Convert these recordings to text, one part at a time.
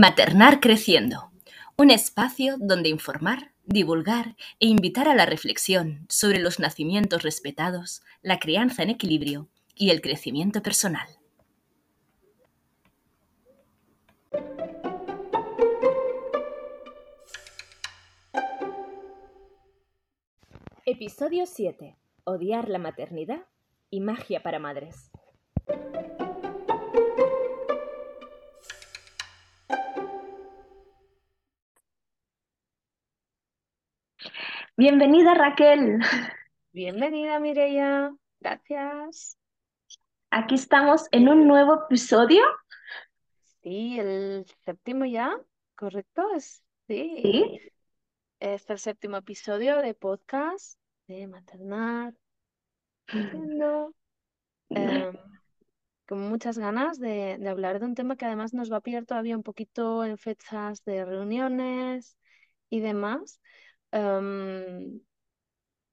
Maternar Creciendo, un espacio donde informar, divulgar e invitar a la reflexión sobre los nacimientos respetados, la crianza en equilibrio y el crecimiento personal. Episodio 7. Odiar la maternidad y magia para madres. Bienvenida Raquel. Bienvenida Mireia, gracias. Aquí estamos en un nuevo episodio. Sí, el séptimo ya, ¿correcto? Es, sí. Sí. Es el séptimo episodio de podcast de Maternar. Em, con muchas ganas de, de hablar de un tema que además nos va a pillar todavía un poquito en fechas de reuniones y demás. Em,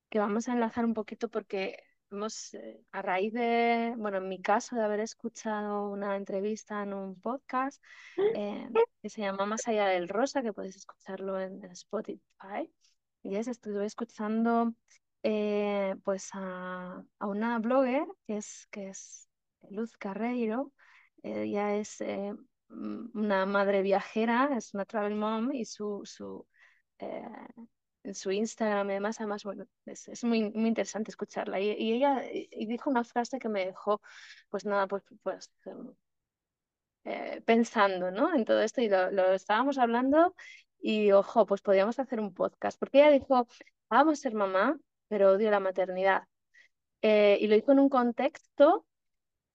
que vamos a enlazar un poquito porque hemos, eh, a raíz de, bueno, en mi caso, de haber escuchado una entrevista en un podcast eh, que se llama Más allá del rosa, que podéis escucharlo en, Spotify, y es, estuve escuchando eh, pues a, a una blogger que es, que es Luz Carreiro, ella es una madre viajera, es una travel mom y su, su en su Instagram y demás, además, bueno, es, es muy, muy interesante escucharla. Y, y ella y dijo una frase que me dejó, pues nada, pues, pues em, eh, pensando, ¿no? En todo esto y lo, lo, estábamos hablando y, ojo, pues podíamos hacer un podcast, porque ella dijo, vamos a ser mamá, pero odio la maternidad. Eh, y lo hizo en un contexto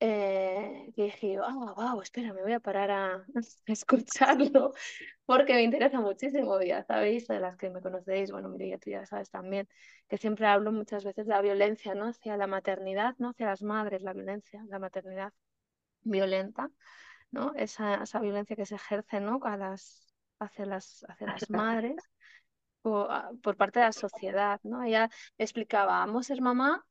eh, que dije ah, wow, espera, me voy a parar a, a escucharlo porque me interesa muchísimo, ya sabéis, de las que me conocéis, bueno, mire, ya tú ya sabes también, que siempre hablo muchas veces de la violencia, ¿no? Hacia la maternidad, ¿no? Hacia las madres, la violencia, la maternidad violenta, ¿no? Esa, esa violencia que se ejerce, ¿no? A las, hacia, las, hacia las madres por, por parte de la sociedad, ¿no? Ella explicaba, amo ser mamá,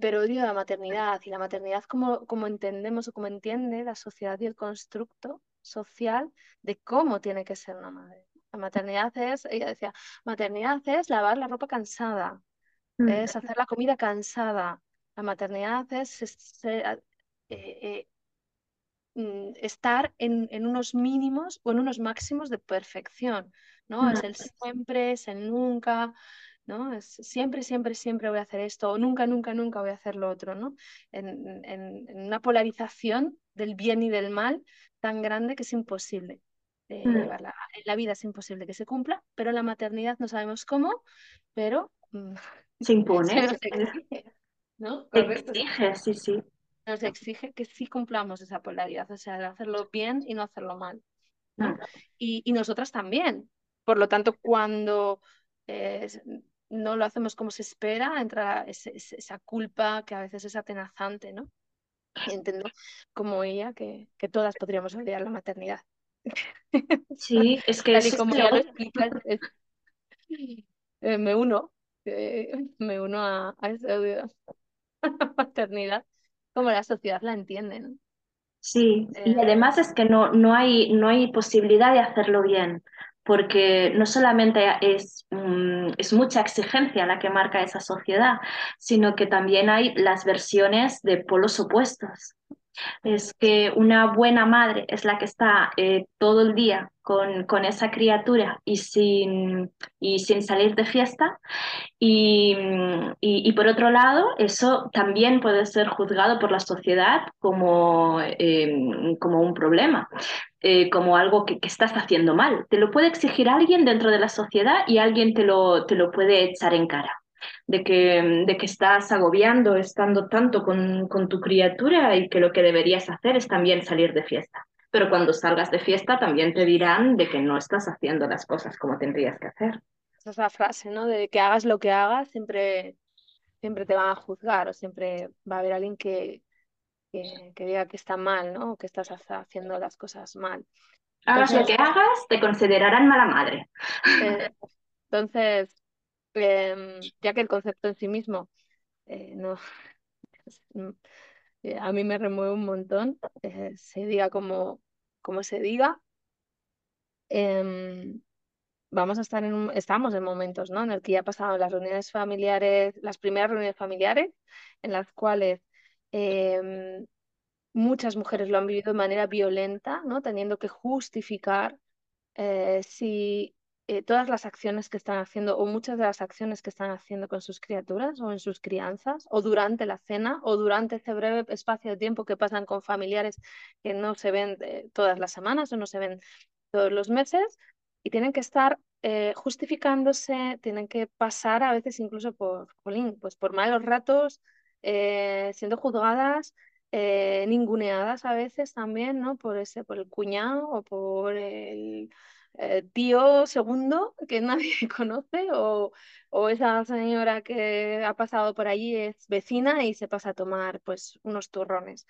pero odio la maternidad y la maternidad como, como entendemos o como entiende la sociedad y el constructo social de cómo tiene que ser una madre. La maternidad es, ella decía, maternidad es lavar la ropa cansada, mm. es hacer la comida cansada. La maternidad es, es eh, eh, mm, estar en, en, unos mínimos o en unos máximos de perfección, ¿no? Mm. Es el siempre, es el nunca, ¿no? Es siempre, siempre, siempre voy a hacer esto, o nunca, nunca, nunca voy a hacer lo otro, ¿no? En, en, en una polarización del bien y del mal tan grande que es imposible eh, mm. llevarla. En la vida es imposible que se cumpla, pero en la maternidad no sabemos cómo, pero mm, se impone. Se exige, ¿no? Exige, sí, sí. Nos exige que sí cumplamos esa polaridad, o sea, de hacerlo bien y no hacerlo mal. ¿no? Mm. Y, y, nosotras también. Por lo tanto, cuando eh, no lo hacemos como se espera, entra ese, esa culpa que a veces es atenazante, ¿no? entiendo como ella que, que todas podríamos odiar la maternidad. Sí, es que Tal y como ya lo explicas, es, eh, me uno, eh, me uno a, a esa maternidad como la sociedad la entiende, ¿no? Sí, y eh, además es que no, no, hay, no hay posibilidad de hacerlo bien, porque no solamente es, um, es mucha exigencia la que marca esa sociedad, sino que también hay las versiones de polos opuestos. Es que una buena madre es la que está eh, todo el día con, con, esa criatura y sin, y sin salir de fiesta. Y, y, y, por otro lado, eso también puede ser juzgado por la sociedad como, eh, como un problema eh, como algo que, que, estás haciendo mal. Te lo puede exigir alguien dentro de la sociedad y alguien te lo, te lo puede echar en cara. De que, de que estás agobiando estando tanto con, con tu criatura y que lo que deberías hacer es también salir de fiesta. Pero cuando salgas de fiesta también te dirán de que no estás haciendo las cosas como tendrías que hacer. Esa es la frase, ¿no? De que hagas lo que hagas, siempre, siempre te van a juzgar o siempre va a haber alguien que, que, que, diga que está mal, ¿no? que estás haciendo las cosas mal. Hagas entonces, lo que hagas, te considerarán mala madre. Eh, entonces, eh, ya que el concepto en sí mismo eh, no, a mí me remueve un montón, se diga como, como se diga, em, vamos a estar en estamos en momentos, ¿no? En el que ya pasado las reuniones familiares, las primeras reuniones familiares, en las cuales em, muchas mujeres lo han vivido de manera violenta, ¿no? Teniendo que justificar eh, si eh, todas las acciones que están haciendo o muchas de las acciones que están haciendo con sus criaturas o en sus crianzas o durante la cena o durante ese breve espacio de tiempo que pasan con familiares que no se ven eh, todas las semanas o no se ven todos los meses y tienen que estar justificándose, tienen que pasar a veces incluso por, pues por malos ratos, siendo juzgadas eh, ninguneadas a veces también, ¿no? Por ese, por el cuñado o por el eh, tío segundo que nadie conoce o, o, esa señora que ha pasado por allí es vecina y se pasa a tomar pues unos turrones.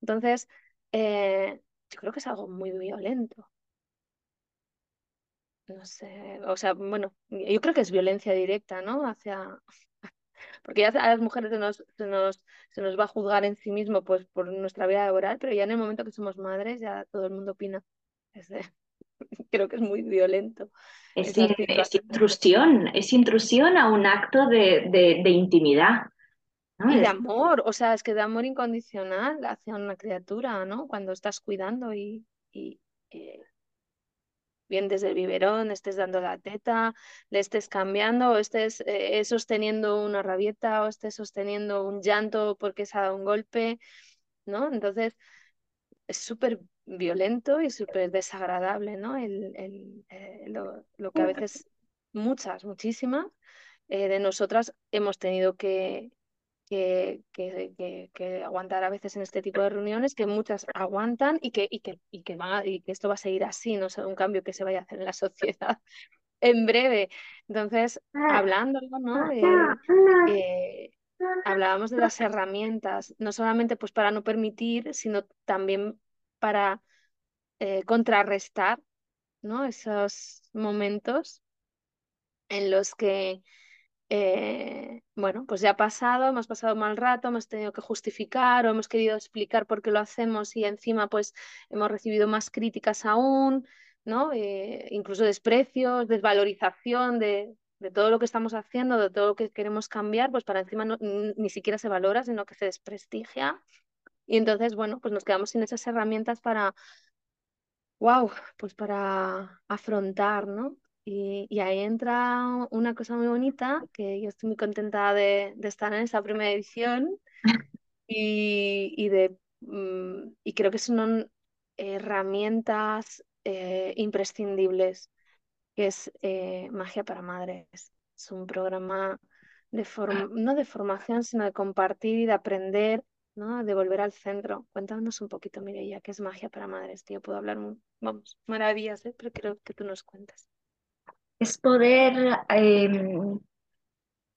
Entonces, eh, yo creo que es algo muy violento. No sé, o sea, bueno, yo creo que es violencia directa, ¿no? Hacia, porque ya a las mujeres se nos, se nos, se nos va a juzgar en sí mismo pues, por nuestra vida laboral, pero ya en el momento que somos madres ya todo el mundo opina. creo que es muy violento. Es, intrusión, es intrusión a un acto de, de, intimidad. Y de amor, o sea, es que de amor incondicional hacia una criatura, ¿no? Cuando estás cuidando y, y eh, bien desde el biberón, estés dando la teta, le estés cambiando, o estés eh, sosteniendo una rabieta, o estés sosteniendo un llanto porque se ha dado un golpe, ¿no? Entonces, es súper violento y súper desagradable, ¿no? El, el, eh, lo, lo, que a veces muchas, muchísimas eh, de nosotras hemos tenido que, que, que, que, aguantar a veces en este tipo de reuniones, que muchas aguantan y que, y que, y que, esto va a seguir así, no sea un cambio que se vaya a hacer en la sociedad en breve. Entonces, hablando, ¿no? Eh, hablábamos de las herramientas, no solamente pues para no permitir, sino también para eh, contrarrestar ¿no? esos momentos en los que eh, bueno, pues ya ha pasado, hemos pasado mal rato, hemos tenido que justificar o hemos querido explicar por qué lo hacemos y encima pues hemos recibido más críticas aún, ¿no? Eh, incluso desprecios, desvalorización de, de, todo lo que estamos haciendo, de todo lo que queremos cambiar, pues para encima ni siquiera se valora, sino que se desprestigia. Y entonces, bueno, pues nos quedamos sin esas herramientas para, wow, pues para afrontar, ¿no? Y, ahí entra una cosa muy bonita, que yo estoy muy contenta de, estar en esa primera edición y, de, mm, y creo que son herramientas eh, imprescindibles, que es eh, Magia para Madres. Es un programa de no de formación, sino de compartir y de aprender, ¿no? de volver al centro. Cuéntanos un poquito, Mireia, qué es Magia para Madres. Yo puedo hablar, vamos, maravillas, ¿eh? pero creo que tú nos cuentas es poder em,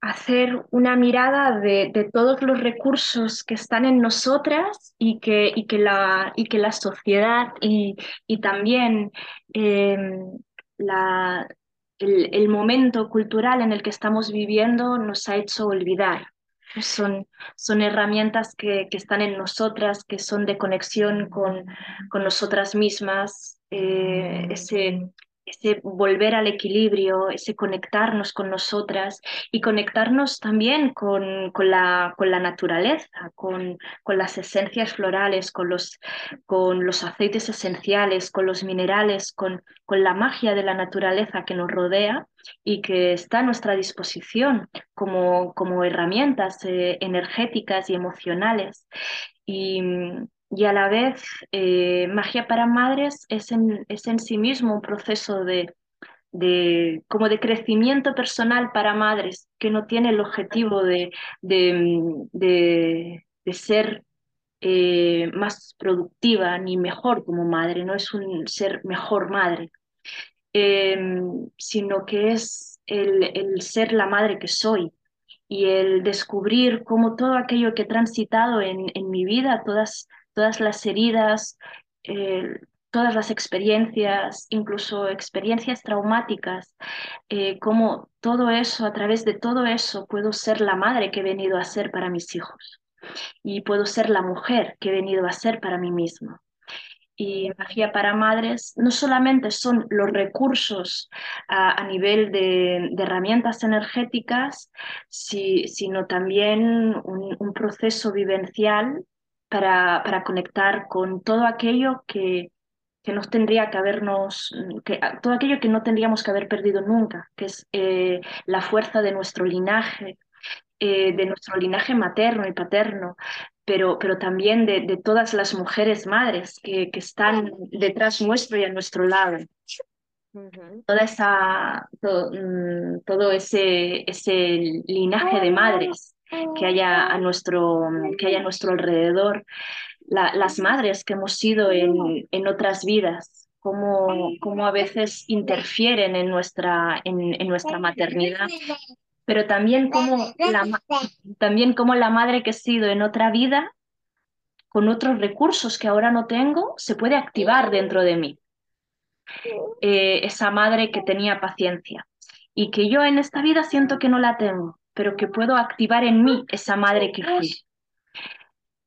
hacer una mirada de, todos los recursos que están en nosotras y que, y que, la, y que la sociedad y, y también em, la, el, momento cultural en el que estamos viviendo nos ha hecho olvidar. Son, son herramientas que, que están en nosotras, que son de conexión con, con nosotras mismas, eh, ese, ese volver al equilibrio, ese conectarnos con nosotras y conectarnos también con, con, la, con la, naturaleza, con, con, las esencias florales, con los, con los aceites esenciales, con los minerales, con, con la magia de la naturaleza que nos rodea y que está a nuestra disposición como, como herramientas eh, energéticas y emocionales. Y, y a la vez eh, Magia para Madres es en, es en sí mismo un proceso de, de, como de crecimiento personal para madres que no tiene el objetivo de, de, de ser eh, más productiva ni mejor como madre, no es un ser mejor madre, em, sino que es el, el ser la madre que soy, y el descubrir cómo todo aquello que he transitado en, en mi vida, todas todas las heridas, eh, todas las experiencias, incluso experiencias traumáticas, eh, como todo eso, a través de todo eso, puedo ser la madre que he venido a ser para mis hijos y puedo ser la mujer que he venido a ser para mí misma. Y magia para madres no solamente son los recursos a, nivel de, herramientas energéticas, si, sino también un proceso vivencial para, para, conectar con todo aquello que, que nos tendría que habernos, que, todo aquello que no tendríamos que haber perdido nunca, que es eh, la fuerza de nuestro linaje, eh, de nuestro linaje materno y paterno, pero, pero también de, de, todas las mujeres madres que, que, están detrás nuestro y a nuestro lado. Uh -huh. Toda esa, todo, mm, todo ese, ese linaje de madres que haya a nuestro, que haya nuestro alrededor, La, las madres que hemos sido en, en otras vidas, cómo, cómo, a veces interfieren en nuestra, en, en nuestra maternidad pero también como, la, también como la madre que he sido en otra vida, con otros recursos que ahora no tengo, se puede activar dentro de mí. Eh, esa madre que tenía paciencia y que yo en esta vida siento que no la tengo, pero que puedo activar en mí esa madre que fui.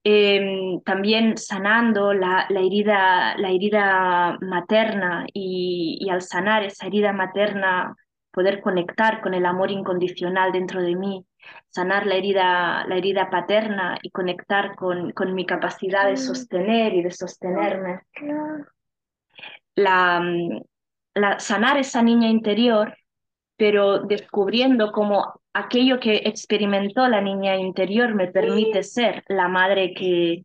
Eh, también sanando la, la, herida, la herida materna y, y al sanar esa herida materna poder conectar con el amor incondicional dentro de mí, sanar la herida, la herida paterna y conectar con, con mi capacidad de sostener y de sostenerme. La, la, sanar esa niña interior, pero descubriendo cómo aquello que experimentó la niña interior me permite ser la madre que,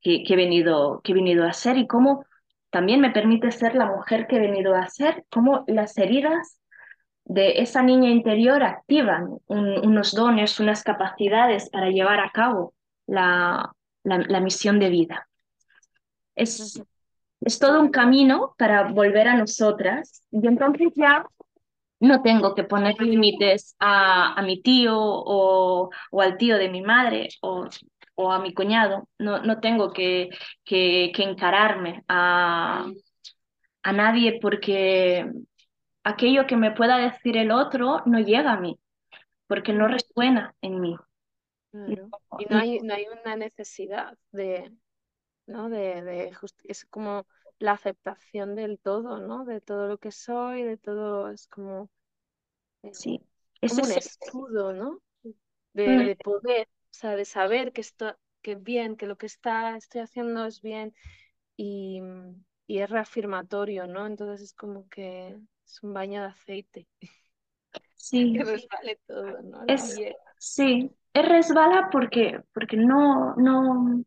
que, que, he, venido, que he venido a ser y cómo también me permite ser la mujer que he venido a ser, cómo las heridas de esa niña interior activan un, unos dones, unas capacidades para llevar a cabo la, la, la misión de vida. Es, es, todo un camino para volver a nosotras. Y entonces ya no tengo que poner límites a, a mi tío o, o, al tío de mi madre o, o a mi cuñado, no, no tengo que, que, que encararme a, a nadie porque aquello que me pueda decir el otro no llega a mí, porque no resuena en mí. Claro. Y no hay, no hay una necesidad de, ¿no? De, de es como la aceptación del todo, ¿no? De todo lo que soy, de todo, es como, sí. es como un escudo, ¿no? De, de, poder, o sea, de saber que esto, que bien, que lo que está, estoy haciendo es bien y, y es reafirmatorio, ¿no? Entonces es como que es un baño de aceite. Sí. que resbale todo, ¿no? Es, sí, es resbala porque, porque no, no,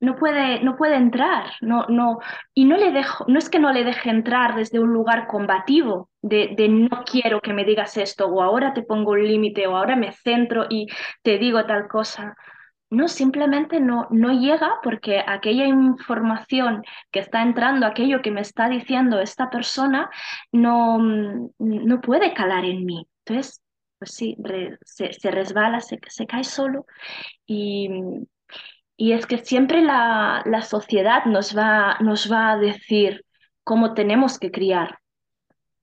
no puede, no puede entrar, no, no, y no le dejo, no es que no le deje entrar desde un lugar combativo, de, de no quiero que me digas esto, o ahora te pongo un límite, o ahora me centro y te digo tal cosa. No, simplemente no, no llega porque aquella información que está entrando, aquello que me está diciendo esta persona, no, no puede calar en mí. Entonces, pues sí, se, se, resbala, se, se cae solo y, y es que siempre la, la, sociedad nos va, nos va a decir cómo tenemos que criar.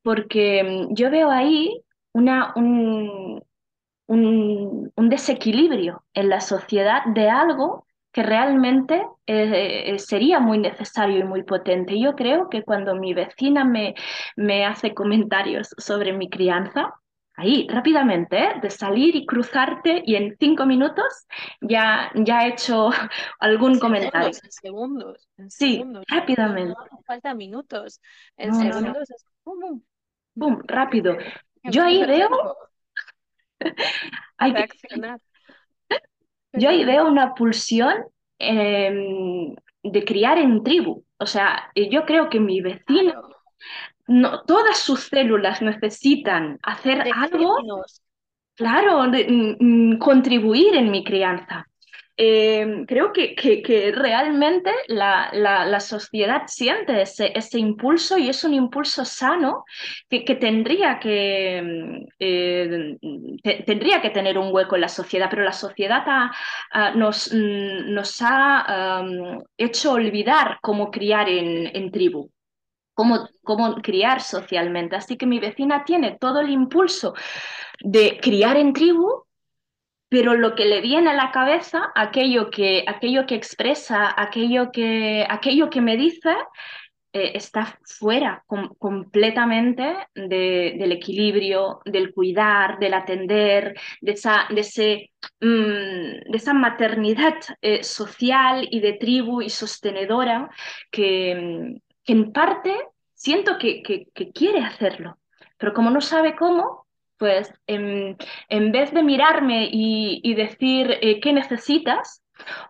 Porque yo veo ahí una, un, un, un, desequilibrio en la sociedad de algo que realmente eh, sería muy necesario y muy potente. Yo creo que cuando mi vecina me, me hace comentarios sobre mi crianza, ahí rápidamente, ¿eh? de salir y cruzarte y en cinco minutos ya, ya he hecho algún segundos, comentario. En segundos, en sí, segundos. rápidamente. No, no falta minutos. En no, segundos es pum, pum. pum rápido. Yo ahí veo hay. Que... Yo ahí veo una pulsión eh, de criar en tribu. O sea, yo creo que mi vecino. No, todas sus células necesitan hacer de algo, claro, de, mm, contribuir en mi crianza. Eh, creo que, que, que realmente la, la, la, sociedad siente ese, ese, impulso y es un impulso sano que, que tendría, que, eh, te, tendría que tener un hueco en la sociedad, pero la sociedad ha, ha, nos, nos, ha um, hecho olvidar cómo criar en, en tribu. Cómo, cómo criar socialmente. Así que mi vecina tiene todo el impulso de criar en tribu, pero lo que le viene a la cabeza, aquello que, aquello que expresa, aquello que, aquello que me dice, eh, está fuera com completamente de, del equilibrio, del cuidar, del atender, de esa, de ese, mmm, de esa maternidad eh, social y de tribu y sostenedora que, que en parte siento que, que, que, quiere hacerlo, pero como no sabe cómo, pues en, en vez de mirarme y, y decir eh, qué necesitas,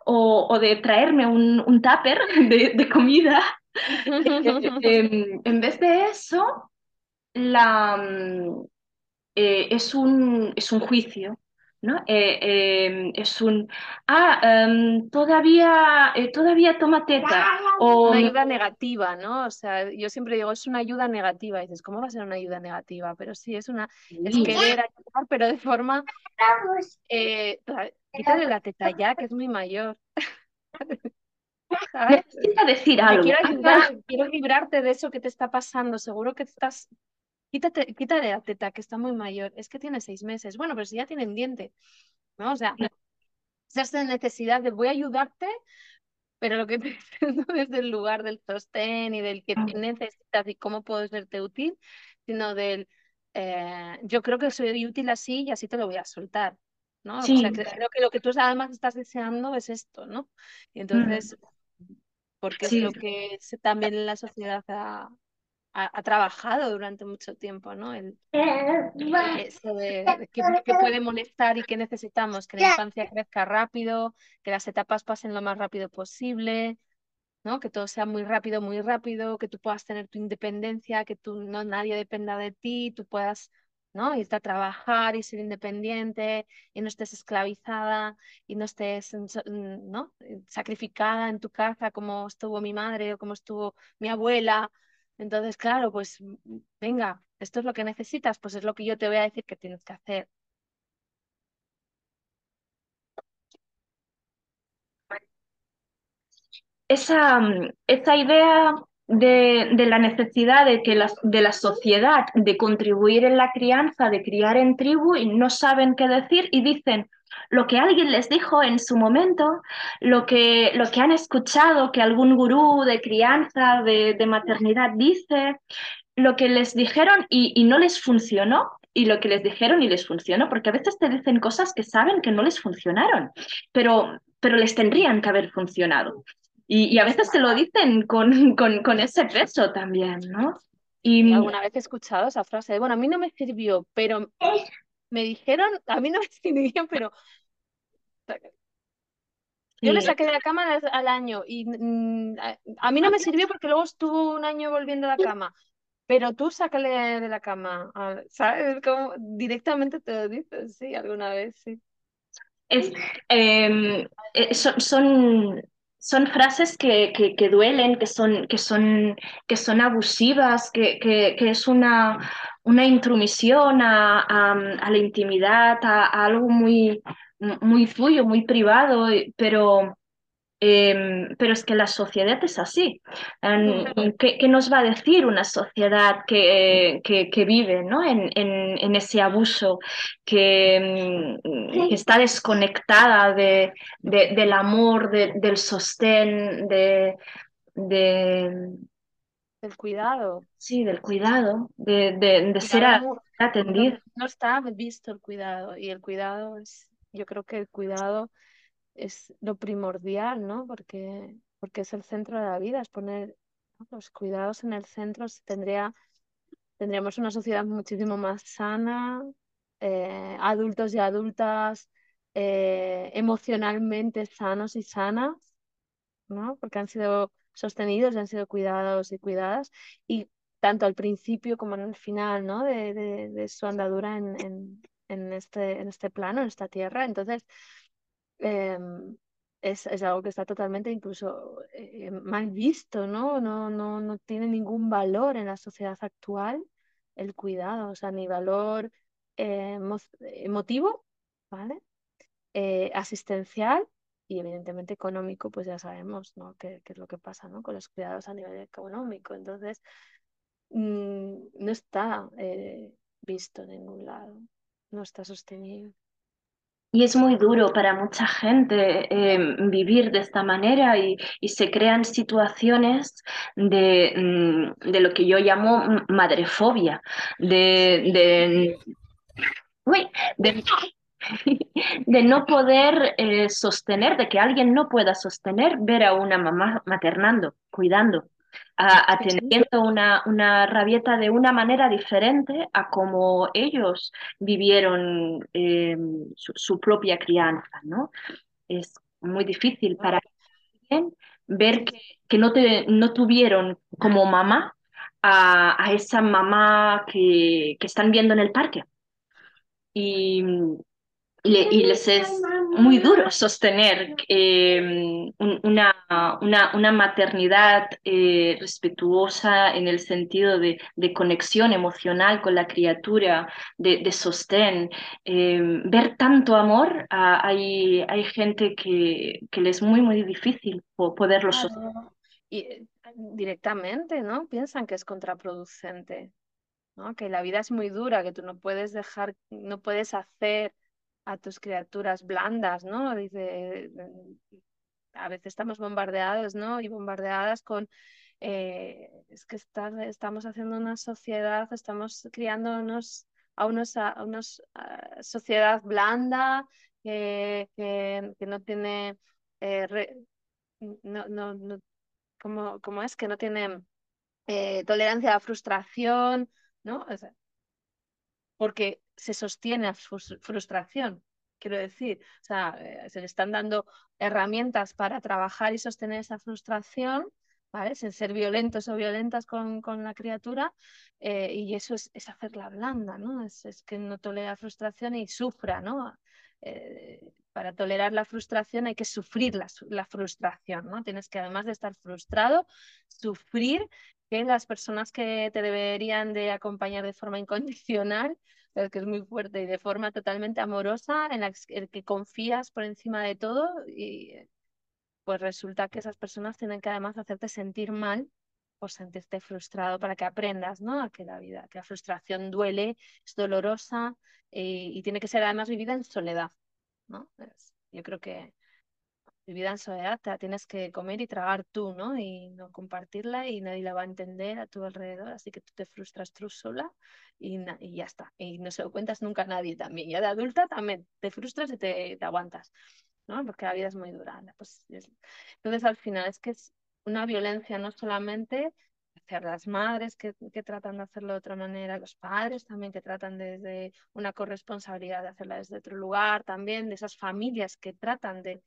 o, o, de traerme un, un tupper de, de comida, eh, en vez de eso, la, eh, es, un, es un juicio. ¿No? Eh, eh, es un, ah, um, todavía, eh, todavía toma teta. O... Una ayuda negativa, ¿no? O sea, yo siempre digo, es una ayuda negativa. Y dices, ¿cómo va a ser una ayuda negativa? Pero sí, es una, es querer ayudar, pero de forma, quítale la teta ya, que es muy mayor. ¿Sabes? Necesita decir algo. Quiero, ayudar, quiero librarte de eso que te está pasando. Seguro que estás Quítate, quítale la teta, que está muy mayor. Es que tiene seis meses. Bueno, pero si ya tiene un diente, ¿no? O sea, esa necesidad de voy a ayudarte, pero lo que te no desde el lugar del sostén y del que necesitas y cómo puedo serte útil, sino del eh, yo creo que soy útil así y así te lo voy a soltar. ¿no? Sí. O sea, creo que lo que tú además estás deseando es esto, ¿no? Y entonces, porque Sí. es lo que se- también la sociedad ha, ha, ha trabajado durante mucho tiempo, ¿no? El, eso de, de qué, qué puede molestar y qué necesitamos, que la infancia crezca rápido, que las etapas pasen lo más rápido posible, ¿no? Que todo sea muy rápido, muy rápido, que tú puedas tener tu independencia, que tú no nadie dependa de ti, tú puedas, ¿no? Irte a trabajar y ser independiente y no estés esclavizada y no estés, mm, ¿no? Sacrificada en tu casa como estuvo mi madre o como estuvo mi abuela. Entonces, claro, pues mm, venga, esto es lo que necesitas, pues es lo que yo te voy a decir que tienes que hacer. esa, esa idea de, de, la necesidad de, que la, de la sociedad de contribuir en la crianza, de criar en tribu y no saben qué decir y dicen lo que alguien les dijo en su momento, lo que, lo que han escuchado que algún gurú de crianza, de, de maternidad dice, lo que les dijeron y, y, no les funcionó y lo que les dijeron y les funcionó, porque a veces te dicen cosas que saben que no les funcionaron, pero, pero les tendrían que haber funcionado. Y, y a veces te lo dicen con, con, con ese peso también, ¿no? Y alguna vez he escuchado esa frase bueno, a mí no me sirvió, pero me dijeron, a mí no me sirvió, pero yo le saqué de la cama al, al año y mm, a, a, mí no me sirvió porque luego estuvo un año volviendo a la cama. Pero tú sácale de la cama, ¿sabes? Como directamente te lo dices, sí, alguna vez, sí. Es, eh, son, son, son, frases que, que, duelen, que son, que son, que son abusivas, que, que, es una, una intromisión a, a, la intimidad, a, a, algo muy, muy tuyo, muy privado, pero eh, pero es que la sociedad es así. ¿Qué, ¿Qué, nos va a decir una sociedad que, que, que vive ¿no? en, en, en, ese abuso, que, que está desconectada de, de, del amor, de, del sostén, de, de, del cuidado? Sí, del cuidado, de, de, de ser atendido. No, no está visto el cuidado y el cuidado es, yo creo que el cuidado es lo primordial, ¿no? Porque, porque es el centro de la vida, es poner los cuidados en el centro, tendría, tendríamos una sociedad muchísimo más sana, eh, adultos y adultas eh, emocionalmente sanos y sanas, ¿no? Porque han sido sostenidos, han sido cuidados y cuidadas, y tanto al principio como en el final, ¿no? De, de, su andadura en, en, este, en este plano, en esta tierra. Entonces, eh, es, es, algo que está totalmente incluso eh, mal visto, ¿no? No, ¿no? no tiene ningún valor en la sociedad actual el cuidado, o sea, ni valor eh, emotivo, ¿vale? Eh, asistencial y evidentemente económico, pues ya sabemos, ¿no? ¿Qué, qué es lo que pasa, ¿no? Con los cuidados a nivel económico. Entonces, mmm, no está eh, visto en ningún lado, no está sostenido. Y es muy duro para mucha gente eh, vivir de esta manera y, se crean situaciones de, mm, de, lo que yo llamo madrefobia, de, de, de no poder eh, sostener, de que alguien no pueda sostener ver a una mamá maternando, cuidando atendiendo una, una rabieta de una manera diferente a como ellos vivieron eh, su, su, propia crianza, ¿no? Es muy difícil para alguien ver que, que no, te, no tuvieron como mamá a, a esa mamá que, que, están viendo en el parque. Y, y les es muy duro sostener eh, una, una, una, maternidad eh, respetuosa en el sentido de, de, conexión emocional con la criatura, de, de sostén. Eh, ver tanto amor, hay, hay gente que, que les es muy, muy difícil poderlo claro. sostener. Y directamente, ¿no? Piensan que es contraproducente, ¿no? Que la vida es muy dura, que tú no puedes dejar, no puedes hacer a tus criaturas blandas, ¿no? Dice, a veces estamos bombardeados, ¿no? Y bombardeadas con, eh, es que está, estamos haciendo una sociedad, estamos criando unos, a unos, a unos sociedad blanda que, que, que no tiene, eh, no, no, no, ¿cómo, ¿cómo, es? Que no tiene eh, tolerancia a la frustración, ¿no? O sea, porque se sostiene a frustración. Quiero decir, o sea, eh, se le están dando herramientas para trabajar y sostener esa frustración, ¿vale? Sin ser violentos o violentas con, con la criatura, eh, y eso es, es, hacerla blanda, ¿no? Es, es, que no tolera frustración y sufra, ¿no? Eh, para tolerar la frustración hay que sufrir la, la, frustración, ¿no? Tienes que, además de estar frustrado, sufrir que las personas que te deberían de acompañar de forma incondicional que es muy fuerte y de forma totalmente amorosa, en la que confías por encima de todo y pues resulta que esas personas tienen que además hacerte sentir mal o sentirte frustrado para que aprendas, ¿no? A que la vida, que la frustración duele, es dolorosa y, y tiene que ser además vivida en soledad, ¿no? Yo creo que vivida en soledad te la tienes que comer y tragar tú, ¿no? Y no compartirla y nadie la va a entender a tu alrededor, así que tú te frustras tú sola y, y ya está. Y no se lo cuentas nunca a nadie también. Ya de adulta también te frustras y te, te aguantas, ¿no? Porque la vida es muy dura. Pues, es... Entonces al final es que es una violencia no solamente hacia las madres que, que, tratan de hacerlo de otra manera, los padres también que tratan desde una corresponsabilidad de hacerla desde otro lugar, también de esas familias que tratan de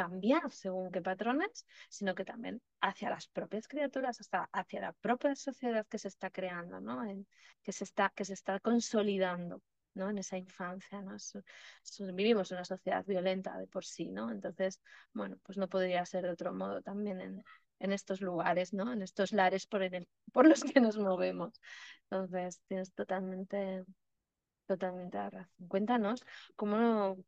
cambiar según qué patrones, sino que también hacia las propias criaturas, hasta hacia la propia sociedad que se está creando, ¿no? En, que, se está, que se está consolidando. ¿no? en esa infancia. ¿no? So, vivimos en una sociedad violenta de por sí, ¿no? Entonces, bueno, pues no podría ser de otro modo también en, en estos lugares, ¿no? En estos lares por, el, por los que nos movemos. Entonces, tienes totalmente, totalmente razón. Cuéntanos cómo,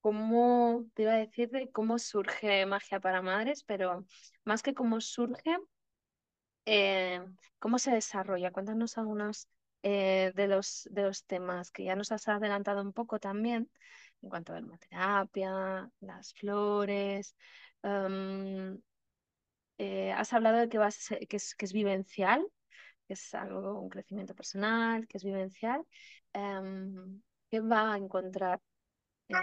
cómo, te iba a decir de cómo surge Magia para Madres, pero más que cómo surge, eh, cómo se desarrolla. Cuéntanos algunos eh, de, los, de los temas que ya nos has adelantado un poco también en cuanto a la terapia, las flores. Um, eh, has hablado de que, vas, que, es, que es vivencial, que es algo, un crecimiento personal, que es vivencial. Um, ¿Qué va a encontrar eh,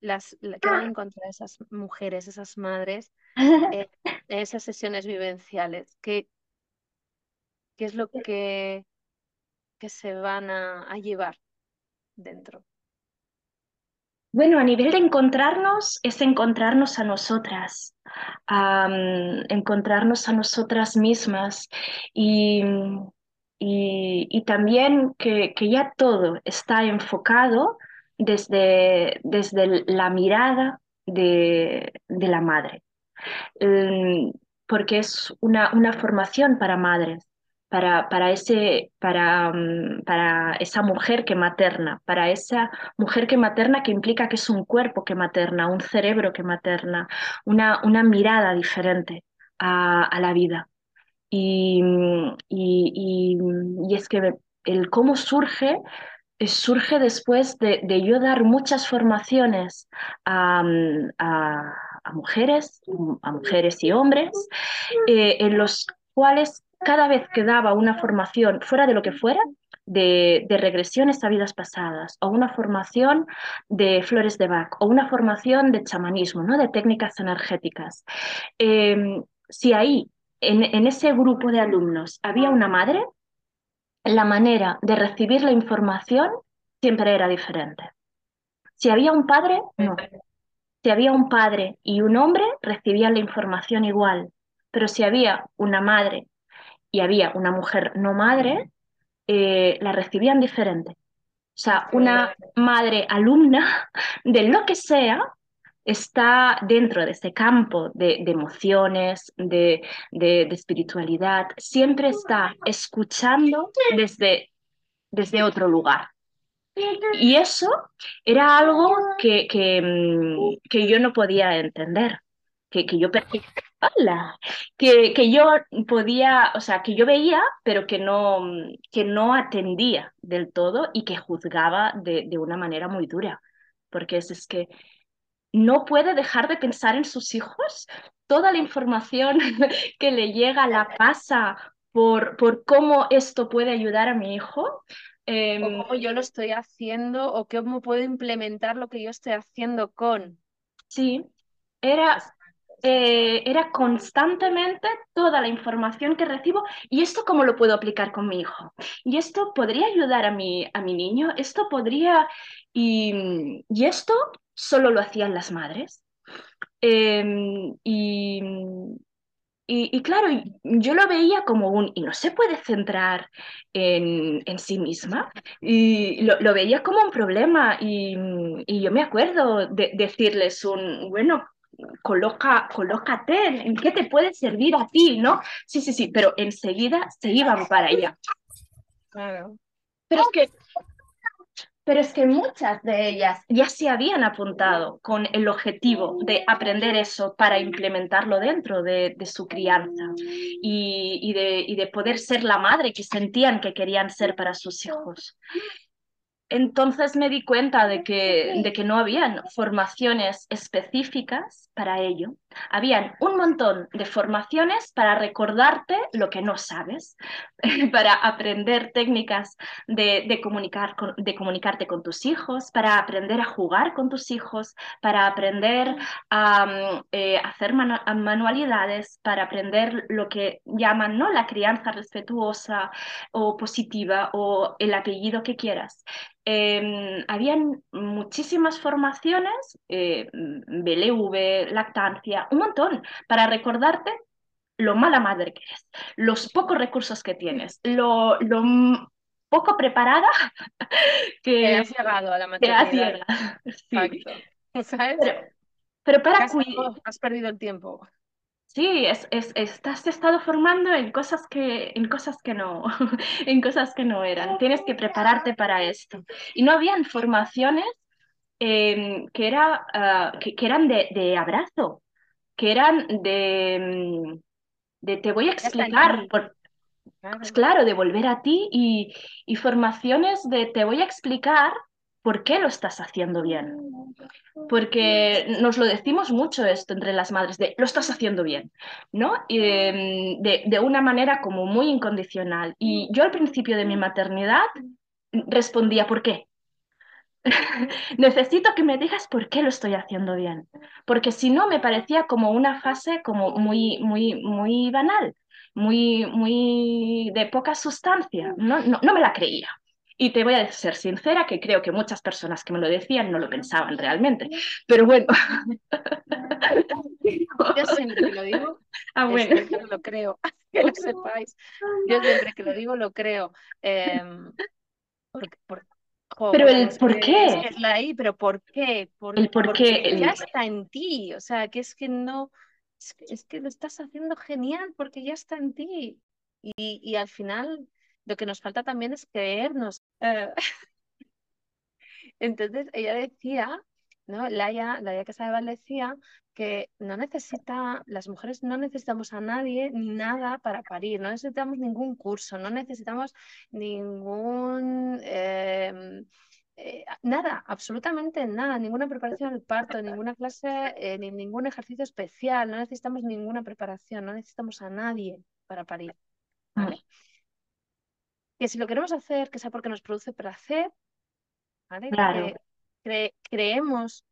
las, que van a encontrar esas mujeres, esas madres, eh, en esas sesiones vivenciales? ¿Qué, qué es lo que, que se van a, a llevar dentro? Bueno, a nivel de encontrarnos, es encontrarnos a nosotras, um, encontrarnos a nosotras mismas y, y, y también que, que, ya todo está enfocado desde, desde la mirada de, de la madre, um, porque es una, una formación para madres para, para, ese, para, para esa mujer que materna, para esa mujer que materna que implica que es un cuerpo que materna, un cerebro que materna, una, una mirada diferente a, a la vida. Y, y, y, y, es que el cómo surge surge después de, de, yo dar muchas formaciones a, a, a, mujeres, a mujeres y hombres, eh, en los cuales cada vez que daba una formación fuera de lo que fuera, de, de, regresiones a vidas pasadas, o una formación de flores de Bach, o una formación de chamanismo, ¿no? de técnicas energéticas. Eh, si ahí, en, en ese grupo de alumnos, había una madre, la manera de recibir la información siempre era diferente. Si había un padre, no. Si había un padre y un hombre, recibían la información igual. Pero si había una madre y había una mujer no madre, eh, la recibían diferente. O sea, una madre alumna de lo que sea está dentro de ese campo de, emociones, de, de, de, espiritualidad, siempre está escuchando desde, desde otro lugar. Y eso era algo que, que, que yo no podía entender, que, que yo. Que, que, yo podía, o sea, que yo veía, pero que no, que no atendía del todo y que juzgaba de, de una manera muy dura. Porque es, es que no puede dejar de pensar en sus hijos. Toda la información que le llega la pasa por, por cómo esto puede ayudar a mi hijo. Eh, o cómo yo lo estoy haciendo o cómo puedo implementar lo que yo estoy haciendo con. Sí, era, eh, era constantemente toda la información que recibo y esto cómo lo puedo aplicar con mi hijo. Y esto podría ayudar a mi, a mi niño, esto podría... Y, y esto solo lo hacían las madres. Eh, y, y, y, claro, yo lo veía como un, y no se puede centrar en, en sí misma, y lo, lo, veía como un problema, y, y yo me acuerdo de decirles un, bueno, coloca, colócate, ¿en qué te puede servir a ti, no? Sí, sí, sí, pero enseguida se iban para allá. Claro. Pero es que pero es que muchas de ellas ya se habían apuntado con el objetivo de aprender eso para implementarlo dentro de, su crianza y, de, poder ser la madre que sentían que querían ser para sus hijos. Entonces me di cuenta de que, de que no habían formaciones específicas para ello. Habían un montón de formaciones para recordarte lo que no sabes, para aprender técnicas de, de, comunicar con, de comunicarte con tus hijos, para aprender a jugar con tus hijos, para aprender a eh, hacer manu manualidades, para aprender lo que llaman ¿no? la crianza respetuosa o positiva o el apellido que quieras. Eh, habían muchísimas formaciones, eh, BLV, lactancia, un montón, para recordarte lo mala madre que eres, los pocos recursos que tienes, lo, lo poco preparada que, que has llegado a la maternidad. Sí. ¿Sabes? Pero, pero para cuidar... Has perdido el tiempo. Sí, es, es, estás estado formando en cosas que, en cosas que no, en cosas que no eran. Tienes que prepararte para esto. Y no habían formaciones eh, que, era, uh, que, que, eran de, de, abrazo, que eran de, de te voy a explicar, por, claro. Pues claro, de volver a ti y, y formaciones de te voy a explicar ¿por qué lo estás haciendo bien? Porque nos lo decimos mucho esto entre las madres, de lo estás haciendo bien, ¿no? De, de, de, una manera como muy incondicional. Y yo al principio de mi maternidad respondía, ¿por qué? Necesito que me digas por qué lo estoy haciendo bien, porque si no me parecía como una fase como muy, muy, muy banal, muy, muy de poca sustancia, no, no, no me la creía. Y te voy a ser sincera, que creo que muchas personas que me lo decían no lo pensaban realmente. Pero bueno. Yo siempre que lo digo, ah, bueno. lo creo, que lo sepáis. Yo siempre que lo digo, lo creo. Eh, porque, jo, pero el es por qué. Es, es la I, pero ¿por qué? Por, el por qué. El... Ya está en ti. O sea, que es que no. Es que, es que lo estás haciendo genial porque ya está en ti. Y, y al final lo que nos falta también es creernos. Uh, entonces ella decía ¿no? Laia, Laia Casadevall decía que no necesita, las mujeres no necesitamos a nadie ni nada para parir, no necesitamos ningún curso, no necesitamos ningún... Em, eh, nada, absolutamente nada, ninguna preparación al parto, ninguna clase, eh, ni ningún ejercicio especial, no necesitamos ninguna preparación, no necesitamos a nadie para parir. ¿vale? Que si lo queremos hacer, que sea porque nos produce placer, ¿vale? Claro. Que creemos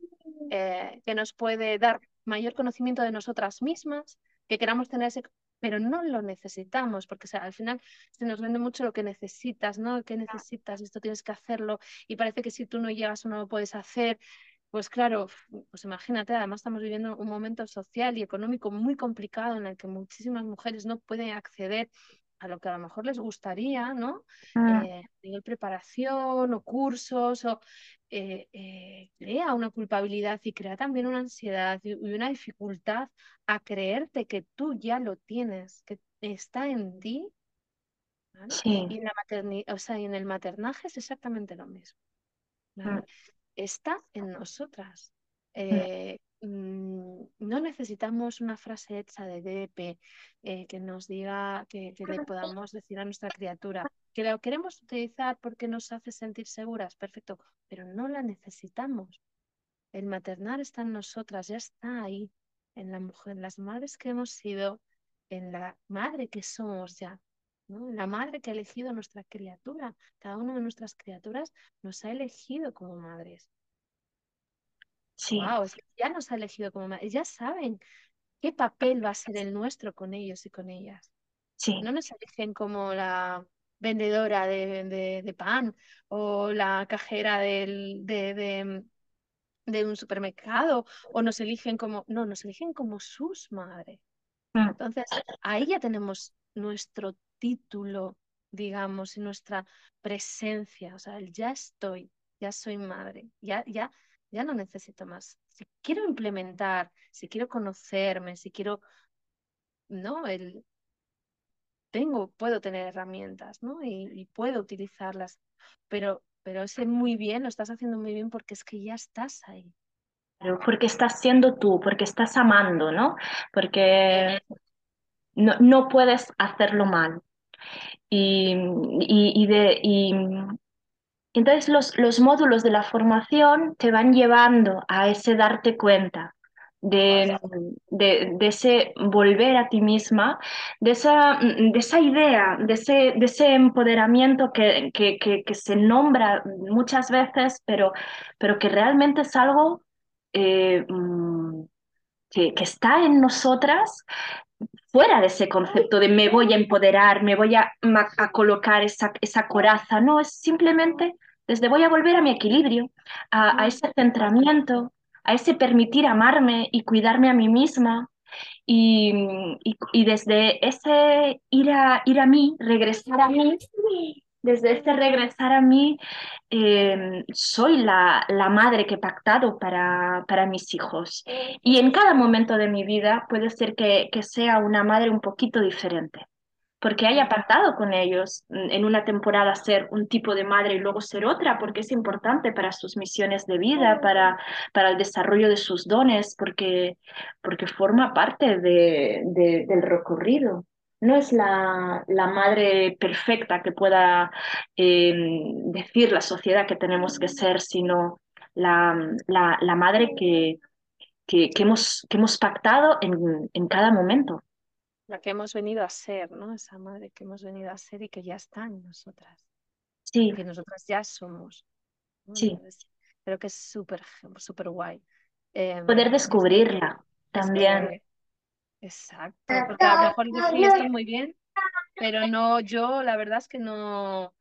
eh, que nos puede dar mayor conocimiento de nosotras mismas, que queramos tener ese pero no lo necesitamos, porque sea, al final se nos vende mucho lo que necesitas, ¿no? ¿Qué necesitas? Esto tienes que hacerlo y parece que si tú no llegas o no lo puedes hacer, pues claro, pues imagínate, además estamos viviendo un momento social y económico muy complicado en el que muchísimas mujeres no pueden acceder a lo que a lo mejor les gustaría, ¿no? Mm. Eh, nivel preparación o cursos, o eh, eh, crea una culpabilidad y crea también una ansiedad y, una dificultad a creerte que tú ya lo tienes, que está en ti. Y, en la o sea, y en el maternaje es exactamente lo mismo. Mm. Está en nosotras. Mm. Mm, no necesitamos una frase hecha de DP eh, que nos diga, que, le podamos decir a nuestra criatura, que la queremos utilizar porque nos hace sentir seguras, perfecto, pero no la necesitamos. El maternar está en nosotras, ya está ahí, en la mujer, en las madres que hemos sido, en la madre que somos ya, ¿no? la madre que ha elegido nuestra criatura. Cada una de nuestras criaturas nos ha elegido como madres. Sí. Wow, ya nos ha elegido como madre. Ya saben qué papel va a ser el nuestro con ellos y con ellas. Sí. No nos eligen como la vendedora de, pan o la cajera del, de, de, un supermercado o nos eligen como, no, nos eligen como sus madres. Mm. Entonces, ahí ya tenemos nuestro título, digamos, y nuestra presencia, o sea, el ya estoy, ya soy madre, ya, ya ya no necesito más. Si quiero implementar, si quiero conocerme, si quiero, ¿no? El, tengo, puedo tener herramientas, ¿no? Y, puedo utilizarlas, pero, pero sé muy bien, lo estás haciendo muy bien porque es que ya estás ahí. Porque estás siendo tú, porque estás amando, ¿no? Porque no, no puedes hacerlo mal. Y, y, de, y, entonces los, los módulos de la formación te van llevando a ese darte cuenta, de, de, ese volver a ti misma, de esa, de esa idea, de ese, de ese empoderamiento que, que, que, se nombra muchas veces, pero, pero que realmente es algo eh, mm, que, que, está en nosotras fuera de ese concepto de me voy a empoderar, me voy a, a colocar esa, esa coraza, no, es simplemente desde voy a volver a mi equilibrio, a, ese centramiento, a ese permitir amarme y cuidarme a mí misma. Y, y, y, desde ese ir a, ir a mí, regresar a mí, desde este regresar a mí, eh, soy la, la, madre que he pactado para, para mis hijos. Y en cada momento de mi vida puede ser que, que sea una madre un poquito diferente porque haya pactado con ellos en una temporada ser un tipo de madre y luego ser otra, porque es importante para sus misiones de vida, para, para el desarrollo de sus dones, porque, porque forma parte de, del recorrido. No es la, la madre perfecta que pueda eh, decir la sociedad que tenemos que ser, sino la, la, la madre que, que, que, hemos, que hemos pactado en, en cada momento la que hemos venido a ser, ¿no? Esa madre que hemos venido a ser y que ya está en nosotras. Sí. Que nosotras ya somos. Sí. creo que es súper, súper guay. Em, Poder descubrirla también. Exacto, porque a lo mejor decir esto muy bien, pero no, yo la verdad es que no,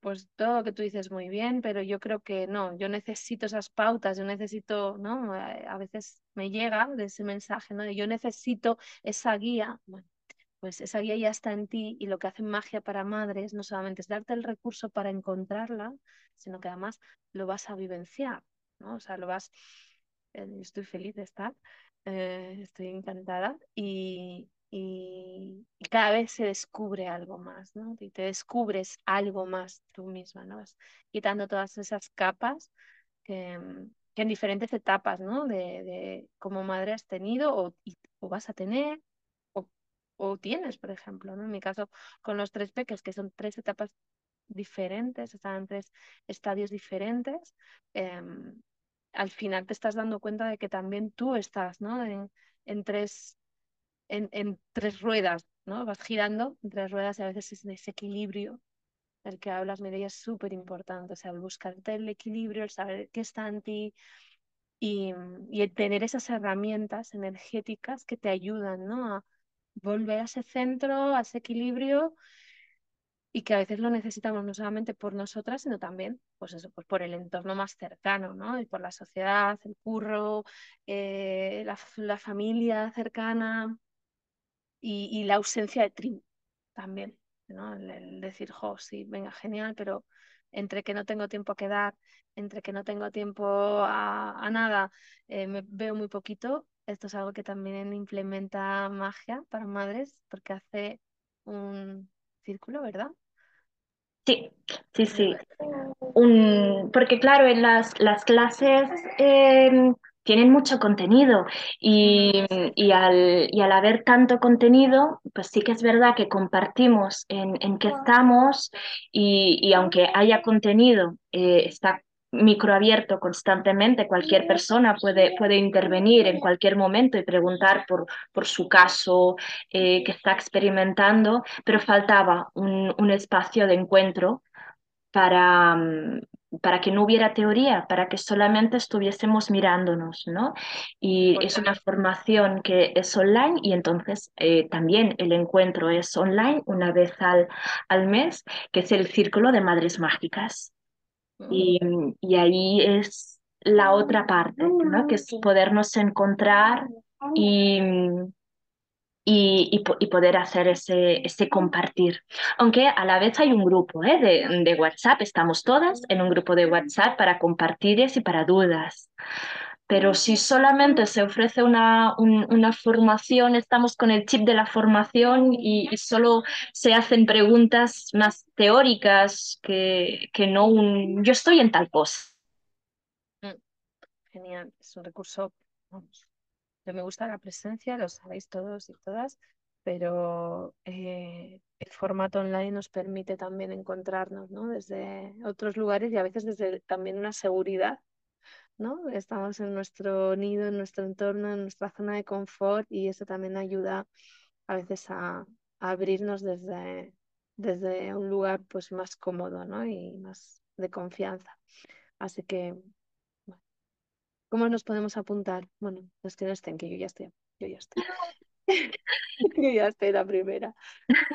pues todo lo que tú dices muy bien, pero yo creo que no, yo necesito esas pautas, yo necesito, ¿no? Eh, a veces me llega de ese mensaje, ¿no? Yo necesito esa guía, bueno, pues esa guía ya está en ti y lo que hace magia para madres no solamente es darte el recurso para encontrarla, sino que además lo vas a vivenciar, ¿no? O sea, lo vas, eh, estoy feliz de estar, eh, estoy encantada y, y, cada vez se descubre algo más, ¿no? Y te descubres algo más tú misma, ¿no? Vas quitando todas esas capas que, que en diferentes etapas, ¿no? De, de como madre has tenido o, o vas a tener o, o, tienes, por ejemplo, ¿no? En mi caso, con los tres peques, que son tres etapas diferentes, están en tres estadios diferentes, eh, al final te estás dando cuenta de que también tú estás, ¿no? En, en tres, en, en, tres ruedas, ¿no? Vas girando en tres ruedas y a veces ese equilibrio del que hablas, Mireia, es súper importante. O sea, el buscarte el equilibrio, el saber qué está en ti y, y, el tener esas herramientas energéticas que te ayudan, ¿no? A volver a ese centro, a ese equilibrio y que a veces lo necesitamos no solamente por nosotras, sino también, pues eso, pues por el entorno más cercano, ¿no? Y por la sociedad, el curro, eh, la, la, familia cercana y, y, la ausencia de tribu también, ¿no? El, decir, jo, sí, venga, genial, pero entre que no tengo tiempo a quedar, entre que no tengo tiempo a, a nada, eh, me veo muy poquito. Esto es algo que también implementa magia para madres, porque hace un círculo, ¿verdad? Sí, sí, sí. Un, porque claro, en las, las clases eh, tienen mucho contenido y, y, al, y, al, haber tanto contenido, pues sí que es verdad que compartimos en, en qué estamos y, y, aunque haya contenido, eh, está microabierto constantemente, cualquier persona puede, puede intervenir en cualquier momento y preguntar por, por su caso eh, que está experimentando, pero faltaba un, un espacio de encuentro para, para que no hubiera teoría, para que solamente estuviésemos mirándonos, ¿no? Y es una formación que es online y entonces eh, también el encuentro es online una vez al, al mes, que es el Círculo de Madres Mágicas. Y, y ahí es la otra parte, ¿no? Que es podernos encontrar y, y, y, y, poder hacer ese, ese compartir. Aunque a la vez hay un grupo ¿eh? de, de, WhatsApp, estamos todas en un grupo de WhatsApp para compartires y para dudas. Pero si solamente se ofrece una, un, una formación, estamos con el chip de la formación y, solo se hacen preguntas más teóricas que, que no un yo estoy en tal cosa. Genial, es un recurso vamos, me gusta la presencia, lo sabéis todos y todas, pero eh, el formato online nos permite también encontrarnos ¿no? desde otros lugares y a veces desde también una seguridad. ¿No? Estamos en nuestro nido, en nuestro entorno, en nuestra zona de confort y eso también ayuda a veces a, abrirnos desde, desde un lugar pues, más cómodo ¿no? y más de confianza. Así que ¿Cómo nos podemos apuntar? Bueno, los que no estén, que yo ya estoy. Yo ya estoy. yo ya estoy la primera.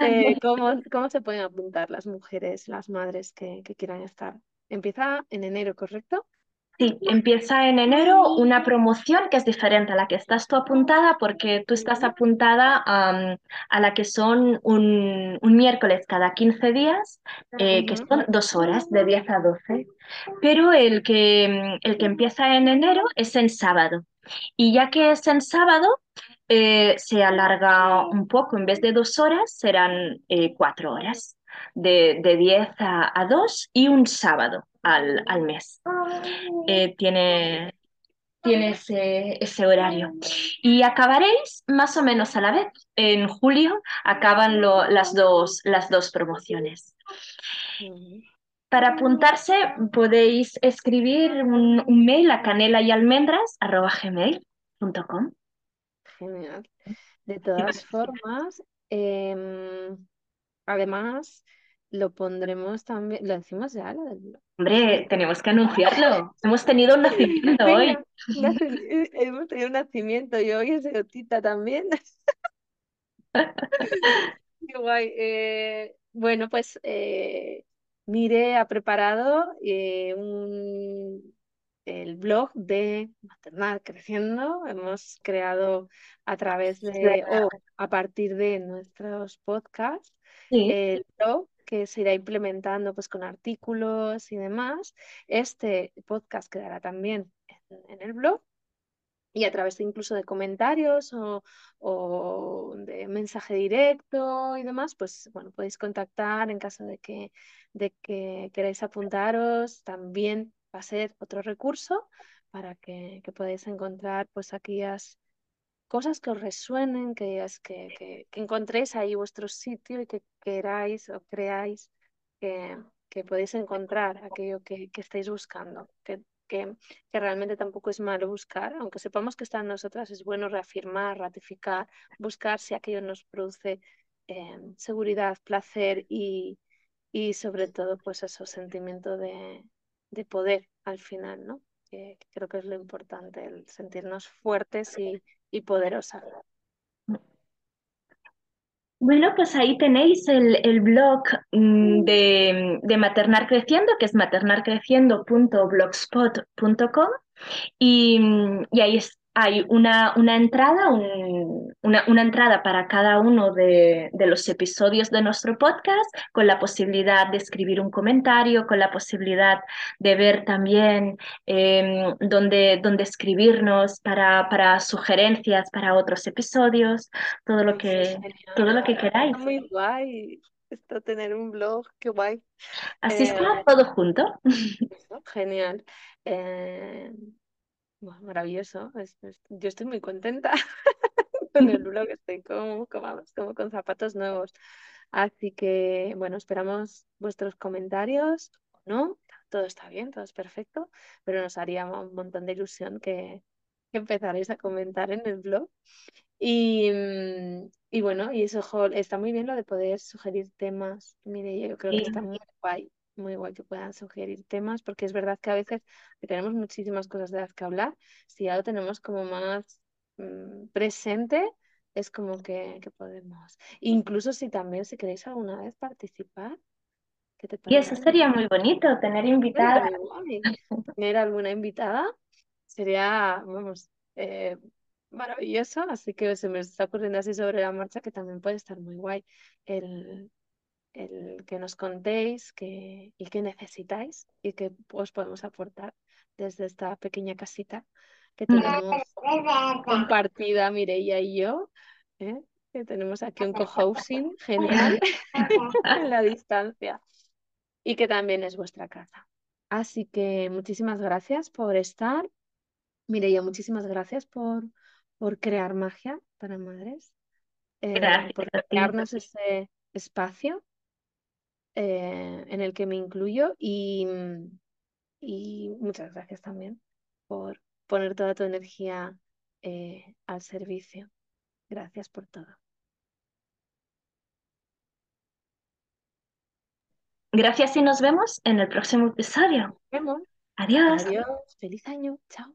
Eh, ¿cómo, ¿Cómo se pueden apuntar las mujeres, las madres que, que quieran estar? Empieza en enero, ¿correcto? Sí, empieza en enero una promoción que es diferente a la que estás tú apuntada porque tú estás apuntada um, a la que son un, un, miércoles cada 15 días, eh, que son dos horas, de 10 a 12. Pero el que, el que empieza en enero es en sábado. Y ya que es en sábado, eh, se alarga un poco, en vez de dos horas serán eh, cuatro horas, de, de 10 a, a 2 y un sábado al, al mes. Eh, tiene, tiene ese, ese, horario. Y acabaréis más o menos a la vez. En julio acaban lo, las, dos, las dos promociones. Para apuntarse podéis escribir un, un mail a canela y almendras gmail.com. Genial. De todas formas, eh, además, lo pondremos también, lo decimos ya, lo del. Hombre, tenemos que anunciarlo. Hemos tenido un nacimiento hoy. Hemos tenido un nacimiento y hoy es Otita también. Qué guay. Eh, bueno, pues eh, Mire ha preparado eh, un, el blog de Maternal Creciendo. Hemos creado a través de o a partir de nuestros podcasts sí. el blog que se irá implementando pues con artículos y demás. Este podcast quedará también en, el blog y a través de incluso de comentarios o, o, de mensaje directo y demás, pues bueno, podéis contactar en caso de que, de que queráis apuntaros. También va a ser otro recurso para que, que podáis encontrar pues aquellas cosas que os resuenen, que, que, que, encontréis ahí vuestro sitio y que queráis o creáis que, que podéis encontrar aquello que, que estáis buscando, que, que, que, realmente tampoco es malo buscar, aunque sepamos que está en nosotras, es bueno reafirmar, ratificar, buscar si aquello nos produce eh, seguridad, placer y, y sobre todo pues eso, sentimiento de, de poder al final, ¿no? Que, creo que es lo importante, el sentirnos fuertes y, y poderosas. Bueno, pues ahí tenéis el, el blog mm, de, de, Maternar Creciendo, que es maternarcreciendo.blogspot.com y, y, ahí es, hay una, una entrada, un, una, una, entrada para cada uno de, de, los episodios de nuestro podcast, con la posibilidad de escribir un comentario, con la posibilidad de ver también eh, dónde, dónde escribirnos para, para sugerencias para otros episodios, todo lo que, todo lo que queráis. Muy guay esto tener un blog, qué guay. Así eh, está todo junto. Genial. Eh, maravilloso. Es, es, yo estoy muy contenta con el blog, estoy como, como, como, con zapatos nuevos. Así que, bueno, esperamos vuestros comentarios o no. Todo está bien, todo es perfecto, pero nos haría un montón de ilusión que, que empezaréis a comentar en el blog. Y, y bueno, y eso está muy bien lo de poder sugerir temas. Mire, yo creo que está muy guay muy guay que puedan sugerir temas, porque es verdad que a veces tenemos muchísimas cosas de las que hablar, si ya lo tenemos como más mmm, presente, es como que, que, podemos. Incluso si también, si queréis alguna vez participar. ¿qué te y eso sería muy bonito, tener invitada. Tener alguna invitada sería, vamos, eh, maravilloso, así que se me está ocurriendo así sobre la marcha que también puede estar muy guay el, el que nos contéis que, y que necesitáis y que os podemos aportar desde esta pequeña casita que tenemos compartida Mireia y yo, ¿eh? que tenemos aquí un co-housing genial en la distancia y que también es vuestra casa. Así que muchísimas gracias por estar. Mireia, muchísimas gracias por, por crear magia para madres, eh, por crearnos ese espacio eh, en el que me incluyo y, y, muchas gracias también por poner toda tu energía eh, al servicio. Gracias por todo. Gracias y nos vemos en el próximo episodio. Nos vemos. Adiós. Adiós. Feliz año. Chao.